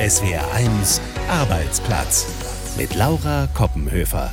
SWR1 Arbeitsplatz mit Laura Koppenhöfer.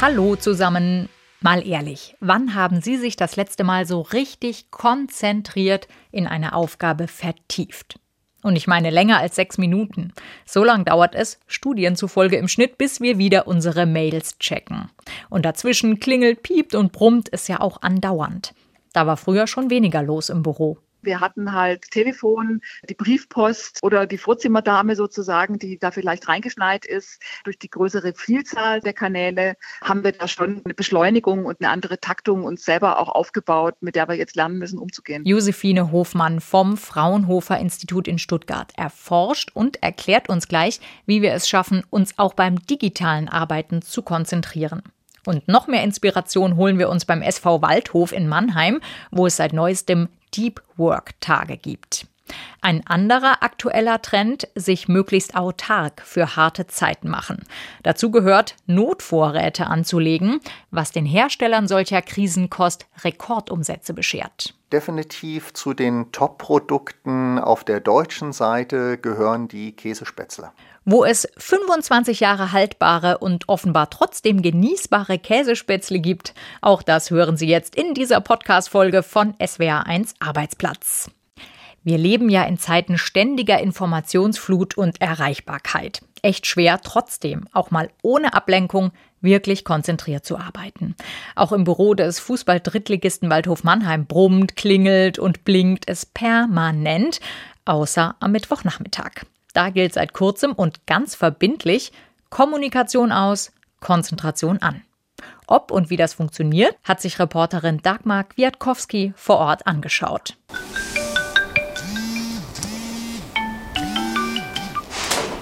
Hallo zusammen. Mal ehrlich, wann haben Sie sich das letzte Mal so richtig konzentriert in eine Aufgabe vertieft? Und ich meine länger als sechs Minuten. So lang dauert es, Studien zufolge im Schnitt, bis wir wieder unsere Mails checken. Und dazwischen klingelt, piept und brummt es ja auch andauernd. Da war früher schon weniger los im Büro. Wir hatten halt Telefon, die Briefpost oder die Vorzimmerdame sozusagen, die da vielleicht reingeschneit ist. Durch die größere Vielzahl der Kanäle haben wir da schon eine Beschleunigung und eine andere Taktung uns selber auch aufgebaut, mit der wir jetzt lernen müssen, umzugehen. Josephine Hofmann vom Fraunhofer Institut in Stuttgart erforscht und erklärt uns gleich, wie wir es schaffen, uns auch beim digitalen Arbeiten zu konzentrieren. Und noch mehr Inspiration holen wir uns beim SV Waldhof in Mannheim, wo es seit neuestem Deep Work Tage gibt. Ein anderer aktueller Trend, sich möglichst autark für harte Zeiten machen. Dazu gehört, Notvorräte anzulegen, was den Herstellern solcher Krisenkost Rekordumsätze beschert. Definitiv zu den Top-Produkten auf der deutschen Seite gehören die Käsespätzle. Wo es 25 Jahre haltbare und offenbar trotzdem genießbare Käsespätzle gibt, auch das hören Sie jetzt in dieser Podcast-Folge von SWR1 Arbeitsplatz. Wir leben ja in Zeiten ständiger Informationsflut und Erreichbarkeit. Echt schwer trotzdem, auch mal ohne Ablenkung, wirklich konzentriert zu arbeiten. Auch im Büro des Fußball-Drittligisten Waldhof Mannheim brummt, klingelt und blinkt es permanent, außer am Mittwochnachmittag. Da gilt seit kurzem und ganz verbindlich Kommunikation aus, Konzentration an. Ob und wie das funktioniert, hat sich Reporterin Dagmar Kwiatkowski vor Ort angeschaut.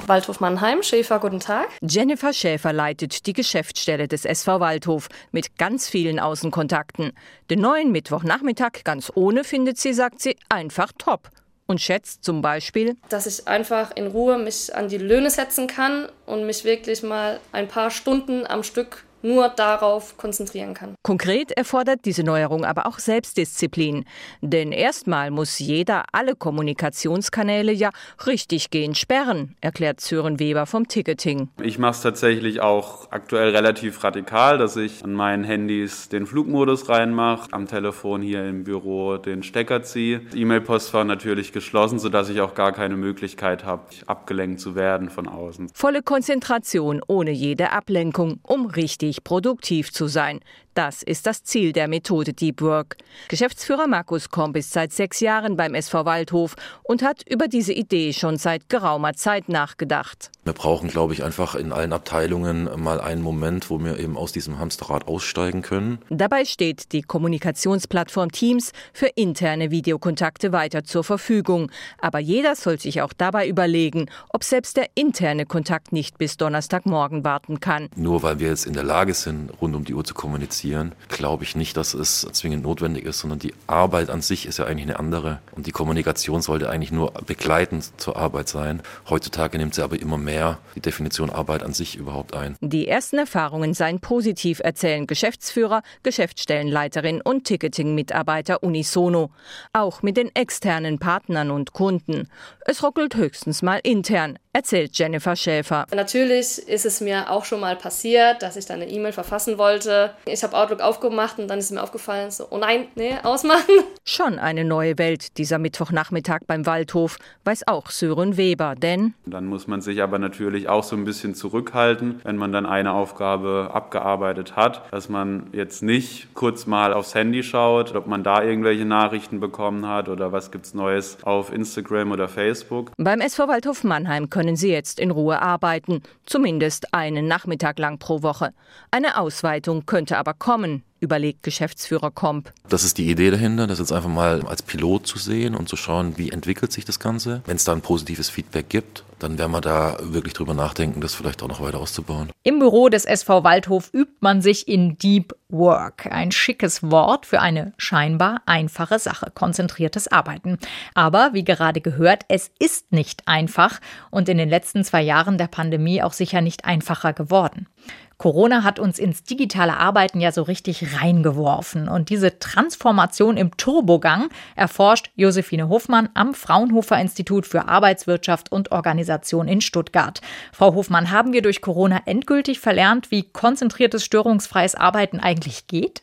Waldhof Mannheim, Schäfer, guten Tag. Jennifer Schäfer leitet die Geschäftsstelle des SV Waldhof mit ganz vielen Außenkontakten. Den neuen Mittwochnachmittag ganz ohne findet sie, sagt sie, einfach top und schätzt zum Beispiel, dass ich einfach in Ruhe mich an die Löhne setzen kann und mich wirklich mal ein paar Stunden am Stück nur darauf konzentrieren kann. Konkret erfordert diese Neuerung aber auch Selbstdisziplin. Denn erstmal muss jeder alle Kommunikationskanäle ja richtig gehen sperren, erklärt Sören Weber vom Ticketing. Ich mache es tatsächlich auch aktuell relativ radikal, dass ich an meinen Handys den Flugmodus reinmache, am Telefon hier im Büro den Stecker ziehe. E-Mail-Postfach natürlich geschlossen, sodass ich auch gar keine Möglichkeit habe, abgelenkt zu werden von außen. Volle Konzentration ohne jede Ablenkung, um richtig richtig produktiv zu sein. Das ist das Ziel der Methode Deep Work. Geschäftsführer Markus Komp ist seit sechs Jahren beim SV Waldhof und hat über diese Idee schon seit geraumer Zeit nachgedacht. Wir brauchen, glaube ich, einfach in allen Abteilungen mal einen Moment, wo wir eben aus diesem Hamsterrad aussteigen können. Dabei steht die Kommunikationsplattform Teams für interne Videokontakte weiter zur Verfügung. Aber jeder soll sich auch dabei überlegen, ob selbst der interne Kontakt nicht bis Donnerstagmorgen warten kann. Nur weil wir jetzt in der Lage sind, rund um die Uhr zu kommunizieren, passieren, glaube ich nicht, dass es zwingend notwendig ist, sondern die Arbeit an sich ist ja eigentlich eine andere. Und die Kommunikation sollte eigentlich nur begleitend zur Arbeit sein. Heutzutage nimmt sie aber immer mehr die Definition Arbeit an sich überhaupt ein. Die ersten Erfahrungen seien positiv, erzählen Geschäftsführer, Geschäftsstellenleiterin und Ticketing-Mitarbeiter unisono. Auch mit den externen Partnern und Kunden. Es ruckelt höchstens mal intern, erzählt Jennifer Schäfer. Natürlich ist es mir auch schon mal passiert, dass ich dann eine E-Mail verfassen wollte. Ich habe Outlook aufgemacht und dann ist mir aufgefallen, so, oh nein, nee, ausmachen. Schon eine neue Welt dieser Mittwochnachmittag beim Waldhof, weiß auch Sören Weber, denn... Dann muss man sich aber natürlich auch so ein bisschen zurückhalten, wenn man dann eine Aufgabe abgearbeitet hat, dass man jetzt nicht kurz mal aufs Handy schaut, ob man da irgendwelche Nachrichten bekommen hat oder was gibt's Neues auf Instagram oder Facebook. Beim SV Waldhof Mannheim können können Sie jetzt in Ruhe arbeiten, zumindest einen Nachmittag lang pro Woche. Eine Ausweitung könnte aber kommen, überlegt Geschäftsführer Komp. Das ist die Idee dahinter, das jetzt einfach mal als Pilot zu sehen und zu schauen, wie entwickelt sich das Ganze. Wenn es da ein positives Feedback gibt, dann werden wir da wirklich drüber nachdenken, das vielleicht auch noch weiter auszubauen. Im Büro des SV Waldhof übt man sich in Deep Work. Ein schickes Wort für eine scheinbar einfache Sache, konzentriertes Arbeiten. Aber wie gerade gehört, es ist nicht einfach und in den letzten zwei Jahren der Pandemie auch sicher nicht einfacher geworden. Corona hat uns ins digitale Arbeiten ja so richtig reingeworfen. Und diese Transformation im Turbogang erforscht Josephine Hofmann am Fraunhofer Institut für Arbeitswirtschaft und Organisation in Stuttgart. Frau Hofmann, haben wir durch Corona endgültig verlernt, wie konzentriertes, störungsfreies Arbeiten eigentlich geht?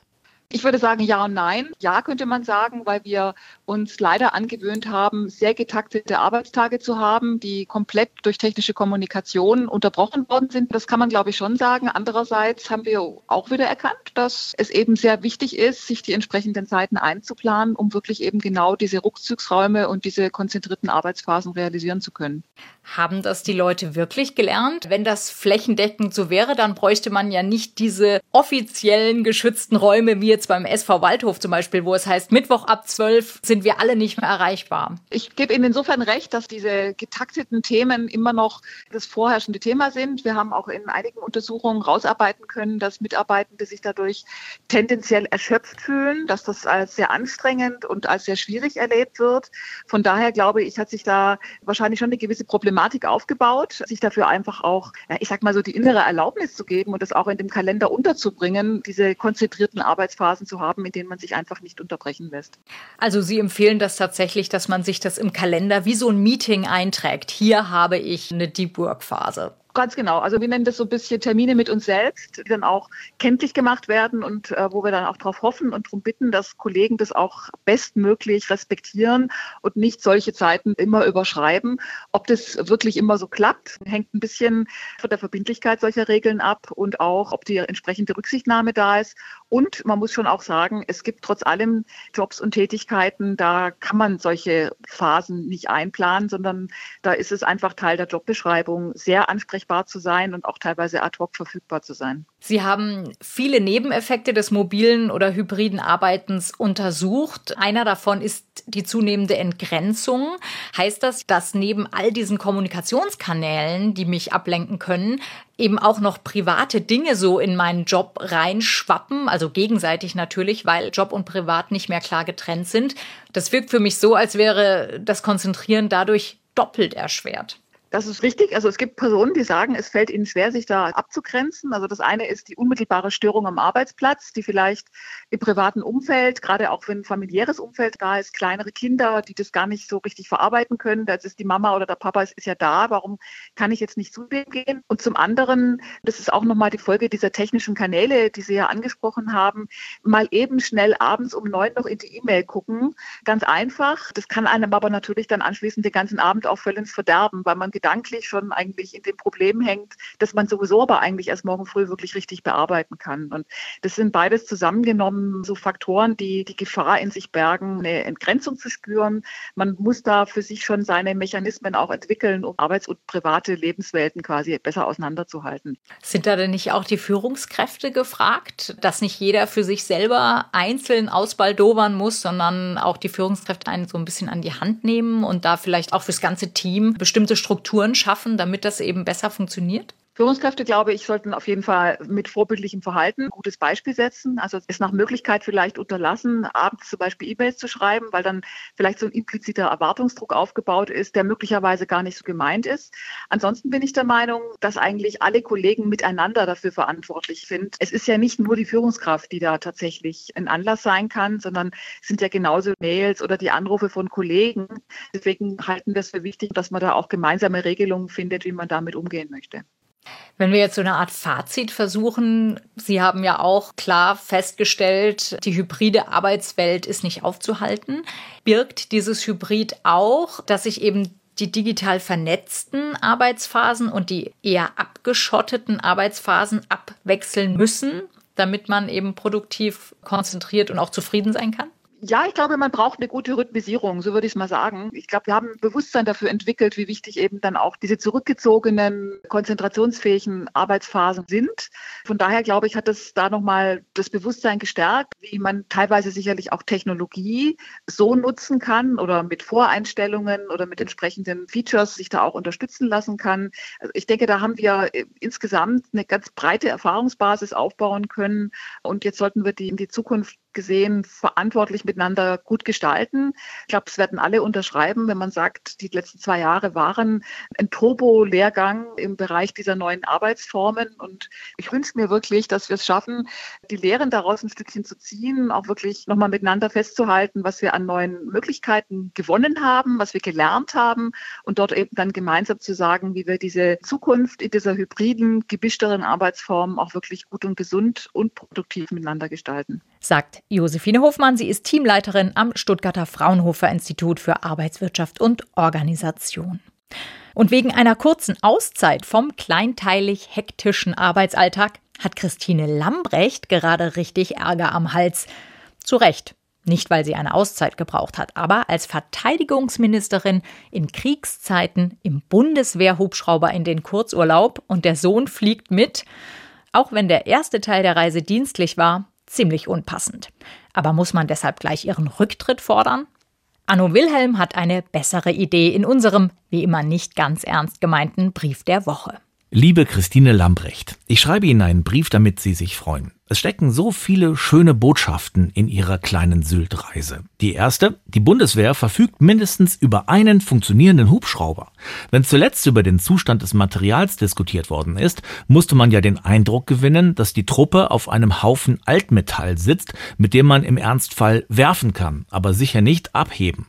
Ich würde sagen ja und nein. Ja könnte man sagen, weil wir uns leider angewöhnt haben, sehr getaktete Arbeitstage zu haben, die komplett durch technische Kommunikation unterbrochen worden sind. Das kann man, glaube ich, schon sagen. Andererseits haben wir auch wieder erkannt, dass es eben sehr wichtig ist, sich die entsprechenden Zeiten einzuplanen, um wirklich eben genau diese Rückzugsräume und diese konzentrierten Arbeitsphasen realisieren zu können. Haben das die Leute wirklich gelernt? Wenn das flächendeckend so wäre, dann bräuchte man ja nicht diese offiziellen geschützten Räume wie jetzt beim SV Waldhof zum Beispiel, wo es heißt, Mittwoch ab 12 sind wir alle nicht mehr erreichbar. Ich gebe Ihnen insofern recht, dass diese getakteten Themen immer noch das vorherrschende Thema sind. Wir haben auch in einigen Untersuchungen rausarbeiten können, dass Mitarbeitende sich dadurch tendenziell erschöpft fühlen, dass das als sehr anstrengend und als sehr schwierig erlebt wird. Von daher glaube ich, hat sich da wahrscheinlich schon eine gewisse Problematik aufgebaut, sich dafür einfach auch, ich sag mal so, die innere Erlaubnis zu geben und das auch in dem Kalender unterzubringen, diese konzentrierten Arbeitsphasen zu haben, in denen man sich einfach nicht unterbrechen lässt. Also Sie empfehlen das tatsächlich, dass man sich das im Kalender wie so ein Meeting einträgt. Hier habe ich eine Deep Work Phase. Ganz genau. Also wir nennen das so ein bisschen Termine mit uns selbst, die dann auch kenntlich gemacht werden und äh, wo wir dann auch darauf hoffen und darum bitten, dass Kollegen das auch bestmöglich respektieren und nicht solche Zeiten immer überschreiben. Ob das wirklich immer so klappt, hängt ein bisschen von der Verbindlichkeit solcher Regeln ab und auch, ob die entsprechende Rücksichtnahme da ist. Und man muss schon auch sagen, es gibt trotz allem Jobs und Tätigkeiten, da kann man solche Phasen nicht einplanen, sondern da ist es einfach Teil der Jobbeschreibung, sehr ansprechend ansprechbar zu sein und auch teilweise ad hoc verfügbar zu sein. Sie haben viele Nebeneffekte des mobilen oder hybriden Arbeitens untersucht. Einer davon ist die zunehmende Entgrenzung. Heißt das, dass neben all diesen Kommunikationskanälen, die mich ablenken können, eben auch noch private Dinge so in meinen Job reinschwappen, also gegenseitig natürlich, weil Job und Privat nicht mehr klar getrennt sind. Das wirkt für mich so, als wäre das Konzentrieren dadurch doppelt erschwert. Das ist richtig. Also es gibt Personen, die sagen, es fällt ihnen schwer, sich da abzugrenzen. Also das eine ist die unmittelbare Störung am Arbeitsplatz, die vielleicht im privaten Umfeld, gerade auch wenn ein familiäres Umfeld da ist, kleinere Kinder, die das gar nicht so richtig verarbeiten können. Da ist die Mama oder der Papa ist, ist ja da. Warum kann ich jetzt nicht zu dem gehen? Und zum anderen, das ist auch nochmal die Folge dieser technischen Kanäle, die Sie ja angesprochen haben, mal eben schnell abends um neun noch in die E-Mail gucken. Ganz einfach. Das kann einem aber natürlich dann anschließend den ganzen Abend auch völlig verderben, weil man gedanklich schon eigentlich in dem Problem hängt, dass man sowieso aber eigentlich erst morgen früh wirklich richtig bearbeiten kann. Und das sind beides zusammengenommen so Faktoren, die die Gefahr in sich bergen, eine Entgrenzung zu spüren. Man muss da für sich schon seine Mechanismen auch entwickeln, um Arbeits- und private Lebenswelten quasi besser auseinanderzuhalten. Sind da denn nicht auch die Führungskräfte gefragt, dass nicht jeder für sich selber einzeln ausbaldowern muss, sondern auch die Führungskräfte einen so ein bisschen an die Hand nehmen und da vielleicht auch fürs ganze Team bestimmte Strukturen Strukturen schaffen, damit das eben besser funktioniert? Führungskräfte, glaube ich, sollten auf jeden Fall mit vorbildlichem Verhalten ein gutes Beispiel setzen. Also es nach Möglichkeit vielleicht unterlassen, abends zum Beispiel E-Mails zu schreiben, weil dann vielleicht so ein impliziter Erwartungsdruck aufgebaut ist, der möglicherweise gar nicht so gemeint ist. Ansonsten bin ich der Meinung, dass eigentlich alle Kollegen miteinander dafür verantwortlich sind. Es ist ja nicht nur die Führungskraft, die da tatsächlich ein Anlass sein kann, sondern es sind ja genauso Mails oder die Anrufe von Kollegen. Deswegen halten wir es für wichtig, dass man da auch gemeinsame Regelungen findet, wie man damit umgehen möchte. Wenn wir jetzt so eine Art Fazit versuchen, Sie haben ja auch klar festgestellt, die hybride Arbeitswelt ist nicht aufzuhalten. Birgt dieses Hybrid auch, dass sich eben die digital vernetzten Arbeitsphasen und die eher abgeschotteten Arbeitsphasen abwechseln müssen, damit man eben produktiv, konzentriert und auch zufrieden sein kann? Ja, ich glaube, man braucht eine gute Rhythmisierung, so würde ich es mal sagen. Ich glaube, wir haben Bewusstsein dafür entwickelt, wie wichtig eben dann auch diese zurückgezogenen, konzentrationsfähigen Arbeitsphasen sind. Von daher, glaube ich, hat das da nochmal das Bewusstsein gestärkt, wie man teilweise sicherlich auch Technologie so nutzen kann oder mit Voreinstellungen oder mit entsprechenden Features sich da auch unterstützen lassen kann. Also ich denke, da haben wir insgesamt eine ganz breite Erfahrungsbasis aufbauen können. Und jetzt sollten wir die in die Zukunft gesehen verantwortlich miteinander gut gestalten. Ich glaube, es werden alle unterschreiben, wenn man sagt, die letzten zwei Jahre waren ein Turbo-Lehrgang im Bereich dieser neuen Arbeitsformen. Und ich wünsche mir wirklich, dass wir es schaffen, die Lehren daraus ein Stückchen zu ziehen, auch wirklich nochmal miteinander festzuhalten, was wir an neuen Möglichkeiten gewonnen haben, was wir gelernt haben und dort eben dann gemeinsam zu sagen, wie wir diese Zukunft in dieser hybriden, gemischteren Arbeitsform auch wirklich gut und gesund und produktiv miteinander gestalten. Sagt Josephine Hofmann. Sie ist Teamleiterin am Stuttgarter Fraunhofer Institut für Arbeitswirtschaft und Organisation. Und wegen einer kurzen Auszeit vom kleinteilig hektischen Arbeitsalltag hat Christine Lambrecht gerade richtig Ärger am Hals. Zu Recht. Nicht, weil sie eine Auszeit gebraucht hat, aber als Verteidigungsministerin in Kriegszeiten im Bundeswehrhubschrauber in den Kurzurlaub und der Sohn fliegt mit. Auch wenn der erste Teil der Reise dienstlich war, ziemlich unpassend. Aber muss man deshalb gleich ihren Rücktritt fordern? Anno Wilhelm hat eine bessere Idee in unserem, wie immer nicht ganz ernst gemeinten Brief der Woche. Liebe Christine Lambrecht, ich schreibe Ihnen einen Brief, damit Sie sich freuen. Es stecken so viele schöne Botschaften in Ihrer kleinen Sylt-Reise. Die erste, die Bundeswehr verfügt mindestens über einen funktionierenden Hubschrauber. Wenn zuletzt über den Zustand des Materials diskutiert worden ist, musste man ja den Eindruck gewinnen, dass die Truppe auf einem Haufen Altmetall sitzt, mit dem man im Ernstfall werfen kann, aber sicher nicht abheben.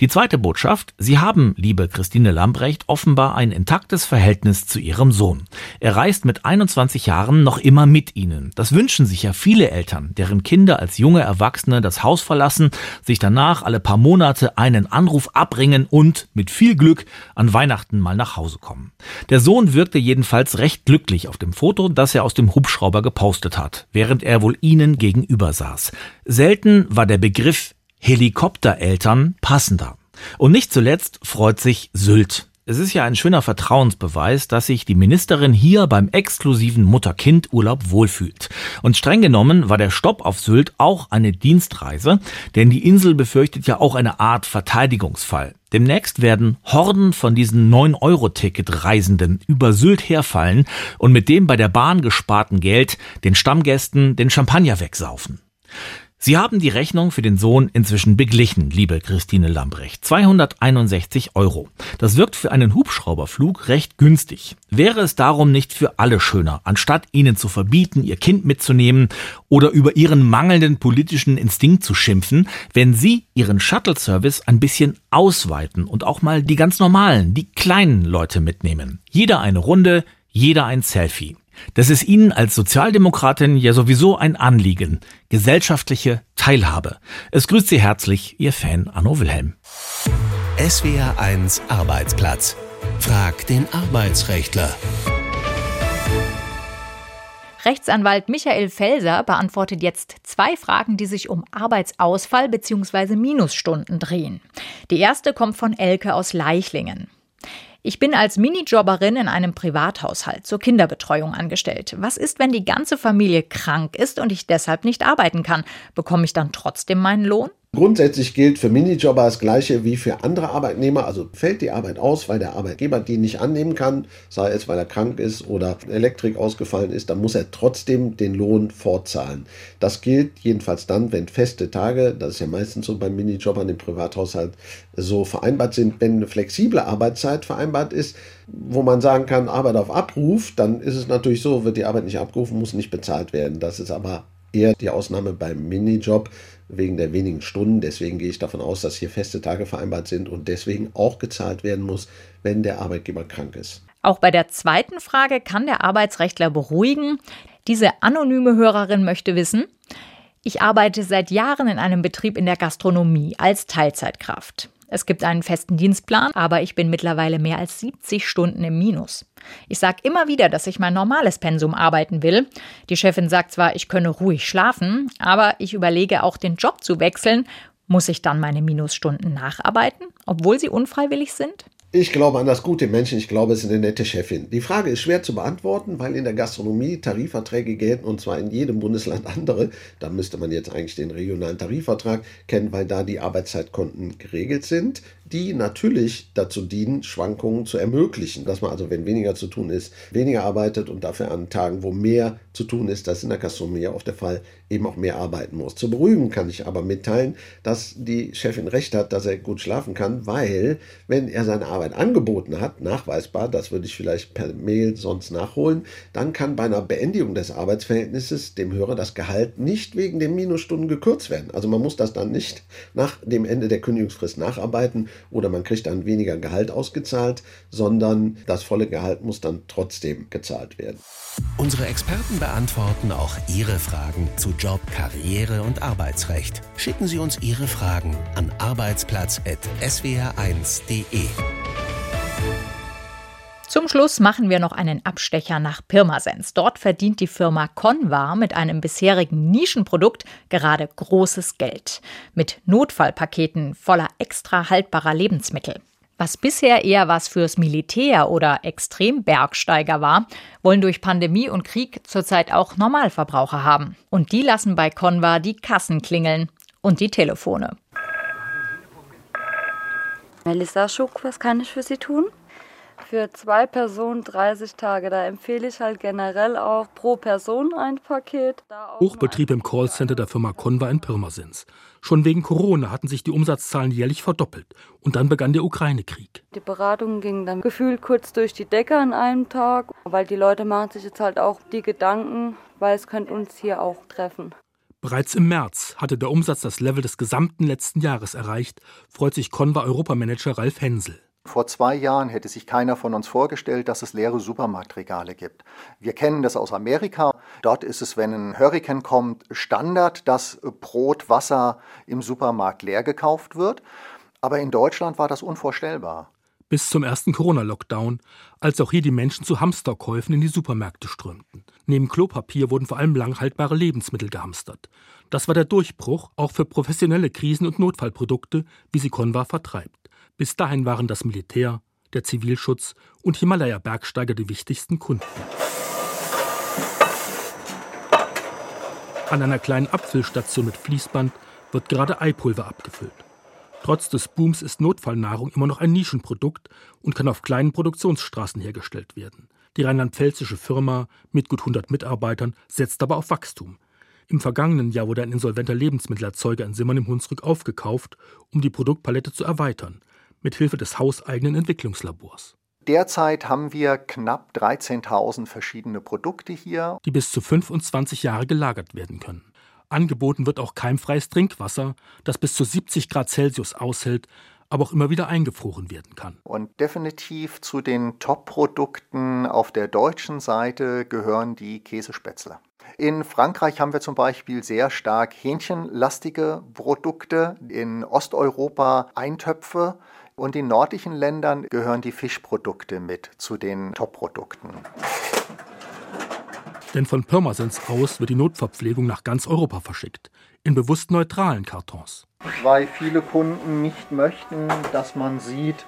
Die zweite Botschaft, Sie haben, liebe Christine Lambrecht, offenbar ein intaktes Verhältnis zu Ihrem Sohn. Er reist mit 21 Jahren noch immer mit Ihnen. Das wünschen sich ja viele Eltern, deren Kinder als junge Erwachsene das Haus verlassen, sich danach alle paar Monate einen Anruf abbringen und mit viel Glück an Weihnachten mal nach Hause kommen. Der Sohn wirkte jedenfalls recht glücklich auf dem Foto, das er aus dem Hubschrauber gepostet hat, während er wohl Ihnen gegenüber saß. Selten war der Begriff Helikoptereltern passender. Und nicht zuletzt freut sich Sylt. Es ist ja ein schöner Vertrauensbeweis, dass sich die Ministerin hier beim exklusiven Mutter-Kind-Urlaub wohlfühlt. Und streng genommen war der Stopp auf Sylt auch eine Dienstreise, denn die Insel befürchtet ja auch eine Art Verteidigungsfall. Demnächst werden Horden von diesen 9-Euro-Ticket-Reisenden über Sylt herfallen und mit dem bei der Bahn gesparten Geld den Stammgästen den Champagner wegsaufen. Sie haben die Rechnung für den Sohn inzwischen beglichen, liebe Christine Lambrecht. 261 Euro. Das wirkt für einen Hubschrauberflug recht günstig. Wäre es darum nicht für alle schöner, anstatt ihnen zu verbieten, ihr Kind mitzunehmen oder über ihren mangelnden politischen Instinkt zu schimpfen, wenn sie ihren Shuttle-Service ein bisschen ausweiten und auch mal die ganz normalen, die kleinen Leute mitnehmen. Jeder eine Runde, jeder ein Selfie. Das ist Ihnen als Sozialdemokratin ja sowieso ein Anliegen. Gesellschaftliche Teilhabe. Es grüßt Sie herzlich, Ihr Fan Arno Wilhelm. SWR 1 Arbeitsplatz. Frag den Arbeitsrechtler. Rechtsanwalt Michael Felser beantwortet jetzt zwei Fragen, die sich um Arbeitsausfall bzw. Minusstunden drehen. Die erste kommt von Elke aus Leichlingen. Ich bin als Minijobberin in einem Privathaushalt zur Kinderbetreuung angestellt. Was ist, wenn die ganze Familie krank ist und ich deshalb nicht arbeiten kann? Bekomme ich dann trotzdem meinen Lohn? Grundsätzlich gilt für Minijobber das Gleiche wie für andere Arbeitnehmer. Also fällt die Arbeit aus, weil der Arbeitgeber die nicht annehmen kann, sei es weil er krank ist oder Elektrik ausgefallen ist, dann muss er trotzdem den Lohn fortzahlen. Das gilt jedenfalls dann, wenn feste Tage, das ist ja meistens so beim Minijobbern im Privathaushalt, so vereinbart sind. Wenn eine flexible Arbeitszeit vereinbart ist, wo man sagen kann, Arbeit auf Abruf, dann ist es natürlich so, wird die Arbeit nicht abgerufen, muss nicht bezahlt werden. Das ist aber eher die Ausnahme beim Minijob wegen der wenigen Stunden. Deswegen gehe ich davon aus, dass hier feste Tage vereinbart sind und deswegen auch gezahlt werden muss, wenn der Arbeitgeber krank ist. Auch bei der zweiten Frage kann der Arbeitsrechtler beruhigen. Diese anonyme Hörerin möchte wissen, ich arbeite seit Jahren in einem Betrieb in der Gastronomie als Teilzeitkraft. Es gibt einen festen Dienstplan, aber ich bin mittlerweile mehr als 70 Stunden im Minus. Ich sage immer wieder, dass ich mein normales Pensum arbeiten will. Die Chefin sagt zwar, ich könne ruhig schlafen, aber ich überlege auch den Job zu wechseln. Muss ich dann meine Minusstunden nacharbeiten, obwohl sie unfreiwillig sind? Ich glaube an das gute Menschen, ich glaube, es ist eine nette Chefin. Die Frage ist schwer zu beantworten, weil in der Gastronomie Tarifverträge gelten und zwar in jedem Bundesland andere. Da müsste man jetzt eigentlich den regionalen Tarifvertrag kennen, weil da die Arbeitszeitkonten geregelt sind. Die natürlich dazu dienen, Schwankungen zu ermöglichen. Dass man also, wenn weniger zu tun ist, weniger arbeitet und dafür an Tagen, wo mehr zu tun ist, das ist in der Gastronomie oft der Fall, eben auch mehr arbeiten muss. Zu beruhigen kann ich aber mitteilen, dass die Chefin recht hat, dass er gut schlafen kann, weil, wenn er seine Arbeit angeboten hat, nachweisbar, das würde ich vielleicht per Mail sonst nachholen, dann kann bei einer Beendigung des Arbeitsverhältnisses dem Hörer das Gehalt nicht wegen den Minusstunden gekürzt werden. Also man muss das dann nicht nach dem Ende der Kündigungsfrist nacharbeiten oder man kriegt dann weniger Gehalt ausgezahlt, sondern das volle Gehalt muss dann trotzdem gezahlt werden. Unsere Experten beantworten auch Ihre Fragen zu Job, Karriere und Arbeitsrecht. Schicken Sie uns Ihre Fragen an arbeitsplatz.swr1.de. Zum Schluss machen wir noch einen Abstecher nach Pirmasens. Dort verdient die Firma Convar mit einem bisherigen Nischenprodukt gerade großes Geld. Mit Notfallpaketen voller extra haltbarer Lebensmittel. Was bisher eher was fürs Militär oder Extrembergsteiger war, wollen durch Pandemie und Krieg zurzeit auch Normalverbraucher haben. Und die lassen bei Convar die Kassen klingeln und die Telefone. Melissa Schuck, was kann ich für Sie tun? Für zwei Personen 30 Tage. Da empfehle ich halt generell auch pro Person ein Paket. Hochbetrieb im Callcenter der Firma Conva in Pirmasens. Schon wegen Corona hatten sich die Umsatzzahlen jährlich verdoppelt. Und dann begann der Ukraine-Krieg. Die Beratungen gingen dann gefühlt kurz durch die Decke an einem Tag, weil die Leute machen sich jetzt halt auch die Gedanken, weil es könnte uns hier auch treffen. Bereits im März hatte der Umsatz das Level des gesamten letzten Jahres erreicht, freut sich Conva Europamanager Ralf Hensel. Vor zwei Jahren hätte sich keiner von uns vorgestellt, dass es leere Supermarktregale gibt. Wir kennen das aus Amerika. Dort ist es, wenn ein Hurricane kommt, Standard, dass Brot, Wasser im Supermarkt leer gekauft wird. Aber in Deutschland war das unvorstellbar. Bis zum ersten Corona-Lockdown, als auch hier die Menschen zu Hamsterkäufen in die Supermärkte strömten. Neben Klopapier wurden vor allem langhaltbare Lebensmittel gehamstert. Das war der Durchbruch auch für professionelle Krisen- und Notfallprodukte, wie sie Conva vertreibt. Bis dahin waren das Militär, der Zivilschutz und Himalaya-Bergsteiger die wichtigsten Kunden. An einer kleinen Abfüllstation mit Fließband wird gerade Eipulver abgefüllt. Trotz des Booms ist Notfallnahrung immer noch ein Nischenprodukt und kann auf kleinen Produktionsstraßen hergestellt werden. Die rheinland-pfälzische Firma mit gut 100 Mitarbeitern setzt aber auf Wachstum. Im vergangenen Jahr wurde ein insolventer Lebensmittelerzeuger in Simmern im Hunsrück aufgekauft, um die Produktpalette zu erweitern mit Hilfe des hauseigenen Entwicklungslabors. Derzeit haben wir knapp 13.000 verschiedene Produkte hier, die bis zu 25 Jahre gelagert werden können. Angeboten wird auch keimfreies Trinkwasser, das bis zu 70 Grad Celsius aushält, aber auch immer wieder eingefroren werden kann. Und definitiv zu den Top-Produkten auf der deutschen Seite gehören die Käsespätzle. In Frankreich haben wir zum Beispiel sehr stark hähnchenlastige Produkte, in Osteuropa Eintöpfe. Und in nördlichen Ländern gehören die Fischprodukte mit zu den Top-Produkten. Denn von Pirmasens aus wird die Notverpflegung nach ganz Europa verschickt, in bewusst neutralen Kartons. Weil viele Kunden nicht möchten, dass man sieht,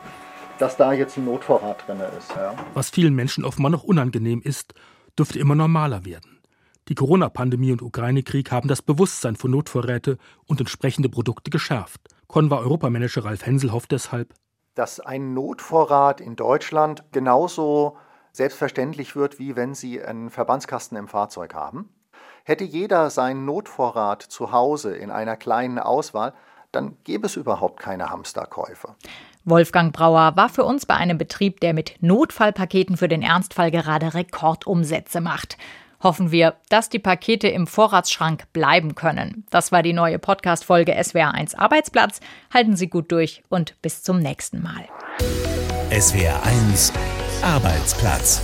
dass da jetzt ein Notvorrat drin ist. Ja. Was vielen Menschen offenbar noch unangenehm ist, dürfte immer normaler werden. Die Corona-Pandemie und Ukraine-Krieg haben das Bewusstsein für Notvorräte und entsprechende Produkte geschärft. Conva Europamanager Ralf Hensel hofft deshalb, dass ein Notvorrat in Deutschland genauso selbstverständlich wird, wie wenn Sie einen Verbandskasten im Fahrzeug haben. Hätte jeder seinen Notvorrat zu Hause in einer kleinen Auswahl, dann gäbe es überhaupt keine Hamsterkäufe. Wolfgang Brauer war für uns bei einem Betrieb, der mit Notfallpaketen für den Ernstfall gerade Rekordumsätze macht hoffen wir, dass die Pakete im Vorratsschrank bleiben können. Das war die neue Podcast-Folge SWR1 Arbeitsplatz. Halten Sie gut durch und bis zum nächsten Mal. SWR1 Arbeitsplatz.